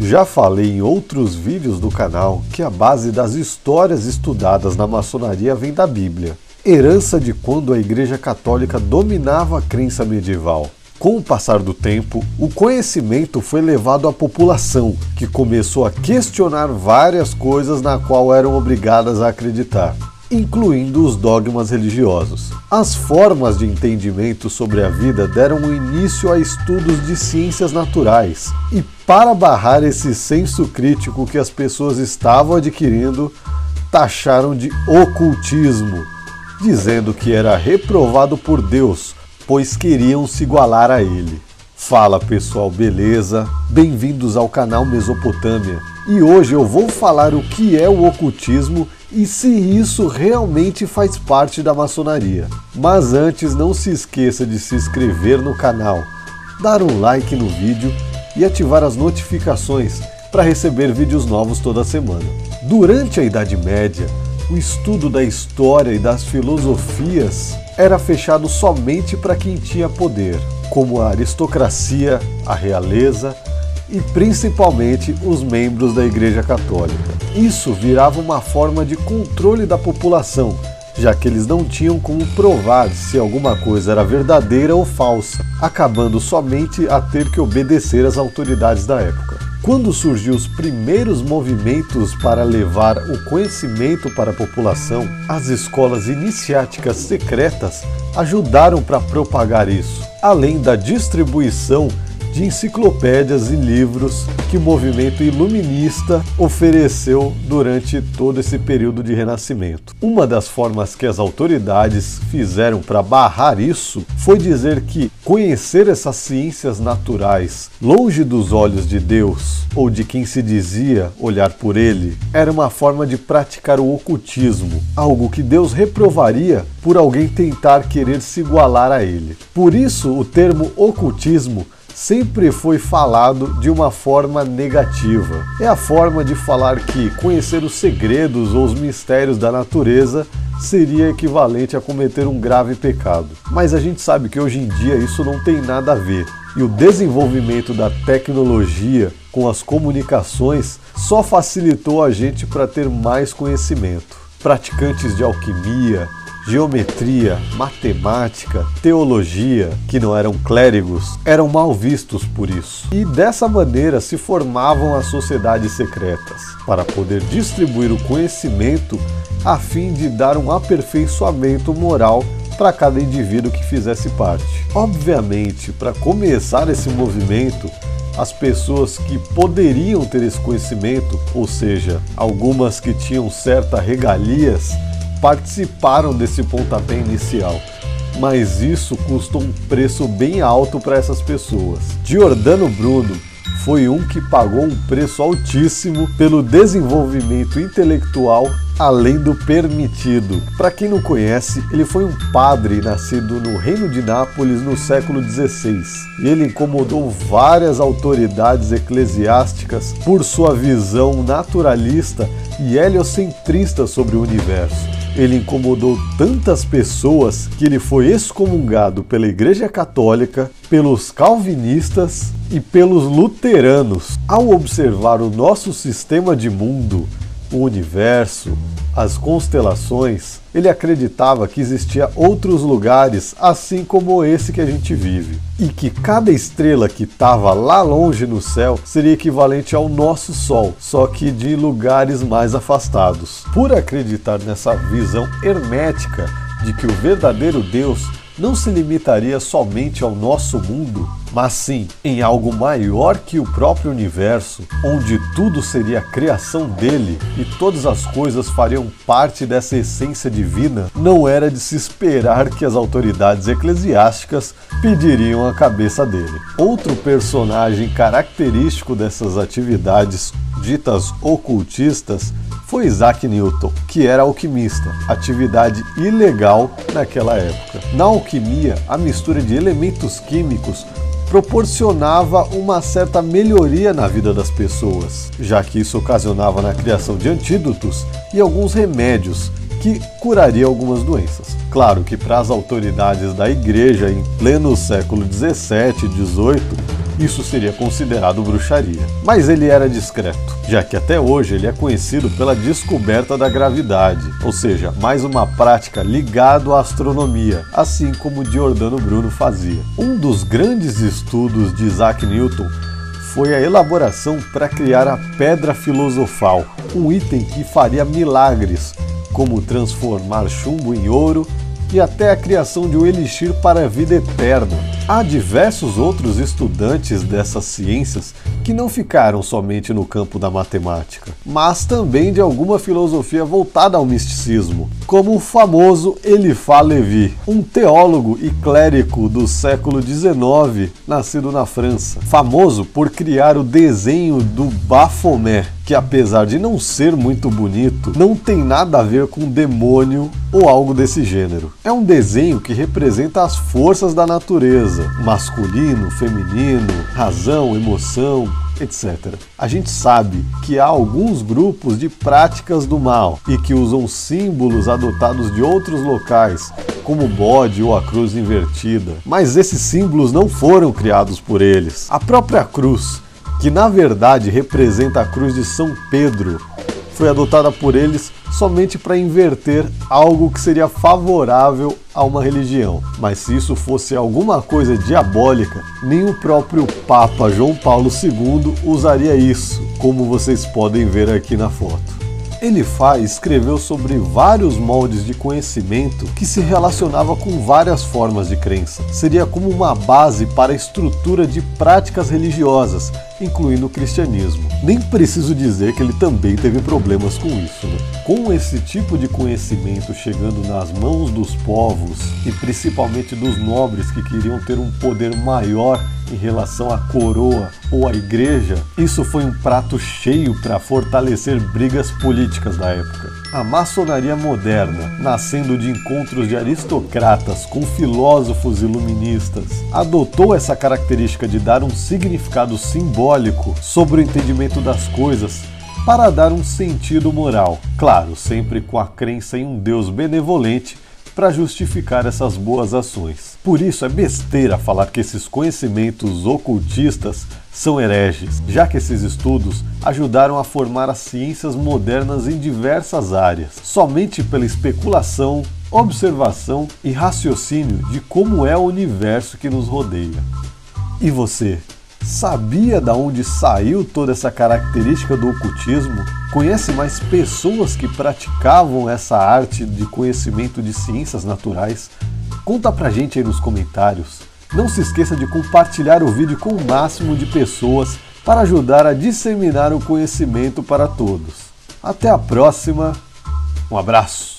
Já falei em outros vídeos do canal que a base das histórias estudadas na maçonaria vem da Bíblia, herança de quando a Igreja Católica dominava a crença medieval. Com o passar do tempo, o conhecimento foi levado à população, que começou a questionar várias coisas na qual eram obrigadas a acreditar, incluindo os dogmas religiosos. As formas de entendimento sobre a vida deram início a estudos de ciências naturais, e para barrar esse senso crítico que as pessoas estavam adquirindo, taxaram de ocultismo, dizendo que era reprovado por Deus pois queriam se igualar a ele. Fala pessoal, beleza? Bem-vindos ao canal Mesopotâmia. E hoje eu vou falar o que é o ocultismo e se isso realmente faz parte da maçonaria. Mas antes, não se esqueça de se inscrever no canal, dar um like no vídeo e ativar as notificações para receber vídeos novos toda semana. Durante a Idade Média, o estudo da história e das filosofias era fechado somente para quem tinha poder, como a aristocracia, a realeza e principalmente os membros da Igreja Católica. Isso virava uma forma de controle da população, já que eles não tinham como provar se alguma coisa era verdadeira ou falsa, acabando somente a ter que obedecer às autoridades da época. Quando surgiu os primeiros movimentos para levar o conhecimento para a população, as escolas iniciáticas secretas ajudaram para propagar isso, além da distribuição de enciclopédias e livros que o movimento iluminista ofereceu durante todo esse período de renascimento. Uma das formas que as autoridades fizeram para barrar isso foi dizer que conhecer essas ciências naturais longe dos olhos de Deus ou de quem se dizia olhar por ele era uma forma de praticar o ocultismo, algo que Deus reprovaria por alguém tentar querer se igualar a ele. Por isso, o termo ocultismo sempre foi falado de uma forma negativa. É a forma de falar que conhecer os segredos ou os mistérios da natureza seria equivalente a cometer um grave pecado. Mas a gente sabe que hoje em dia isso não tem nada a ver. E o desenvolvimento da tecnologia com as comunicações só facilitou a gente para ter mais conhecimento. Praticantes de alquimia, geometria, matemática, teologia, que não eram clérigos, eram mal vistos por isso. E dessa maneira se formavam as sociedades secretas, para poder distribuir o conhecimento a fim de dar um aperfeiçoamento moral para cada indivíduo que fizesse parte. Obviamente, para começar esse movimento, as pessoas que poderiam ter esse conhecimento, ou seja, algumas que tinham certas regalias, participaram desse pontapé inicial, mas isso custou um preço bem alto para essas pessoas. Giordano Bruno foi um que pagou um preço altíssimo pelo desenvolvimento intelectual além do permitido. Para quem não conhece, ele foi um padre nascido no Reino de Nápoles no século XVI. E ele incomodou várias autoridades eclesiásticas por sua visão naturalista e heliocentrista sobre o universo. Ele incomodou tantas pessoas que ele foi excomungado pela Igreja Católica, pelos calvinistas e pelos luteranos. Ao observar o nosso sistema de mundo, o universo, as constelações, ele acreditava que existia outros lugares assim como esse que a gente vive, e que cada estrela que estava lá longe no céu seria equivalente ao nosso Sol, só que de lugares mais afastados. Por acreditar nessa visão hermética de que o verdadeiro Deus não se limitaria somente ao nosso mundo, mas sim em algo maior que o próprio universo, onde tudo seria a criação dele e todas as coisas fariam parte dessa essência divina, não era de se esperar que as autoridades eclesiásticas pediriam a cabeça dele. Outro personagem característico dessas atividades ditas ocultistas foi Isaac Newton, que era alquimista, atividade ilegal naquela época. Na alquimia, a mistura de elementos químicos proporcionava uma certa melhoria na vida das pessoas, já que isso ocasionava na criação de antídotos e alguns remédios que curaria algumas doenças. Claro que para as autoridades da igreja em pleno século 17 e 18 isso seria considerado bruxaria. Mas ele era discreto, já que até hoje ele é conhecido pela descoberta da gravidade, ou seja, mais uma prática ligada à astronomia, assim como Giordano Bruno fazia. Um dos grandes estudos de Isaac Newton foi a elaboração para criar a pedra filosofal, um item que faria milagres, como transformar chumbo em ouro e até a criação de um elixir para a vida eterna. Há diversos outros estudantes dessas ciências que não ficaram somente no campo da matemática, mas também de alguma filosofia voltada ao misticismo, como o famoso Eliphas Levi, um teólogo e clérigo do século XIX, nascido na França, famoso por criar o desenho do Baphomet, que apesar de não ser muito bonito, não tem nada a ver com demônio ou algo desse gênero. É um desenho que representa as forças da natureza, masculino, feminino, razão, emoção, etc. A gente sabe que há alguns grupos de práticas do mal e que usam símbolos adotados de outros locais, como o bode ou a cruz invertida, mas esses símbolos não foram criados por eles. A própria cruz que na verdade representa a cruz de São Pedro, foi adotada por eles somente para inverter algo que seria favorável a uma religião. Mas se isso fosse alguma coisa diabólica, nem o próprio Papa João Paulo II usaria isso, como vocês podem ver aqui na foto. Elifaz escreveu sobre vários moldes de conhecimento que se relacionava com várias formas de crença. Seria como uma base para a estrutura de práticas religiosas, incluindo o cristianismo. Nem preciso dizer que ele também teve problemas com isso. Né? Com esse tipo de conhecimento chegando nas mãos dos povos e principalmente dos nobres que queriam ter um poder maior em relação à coroa ou à igreja, isso foi um prato cheio para fortalecer brigas políticas da época. A maçonaria moderna, nascendo de encontros de aristocratas com filósofos iluministas, adotou essa característica de dar um significado simbólico sobre o entendimento das coisas para dar um sentido moral, claro, sempre com a crença em um Deus benevolente para justificar essas boas ações. Por isso é besteira falar que esses conhecimentos ocultistas são hereges, já que esses estudos ajudaram a formar as ciências modernas em diversas áreas, somente pela especulação, observação e raciocínio de como é o universo que nos rodeia. E você? Sabia da onde saiu toda essa característica do ocultismo? Conhece mais pessoas que praticavam essa arte de conhecimento de ciências naturais? Conta pra gente aí nos comentários. Não se esqueça de compartilhar o vídeo com o máximo de pessoas para ajudar a disseminar o conhecimento para todos. Até a próxima, um abraço!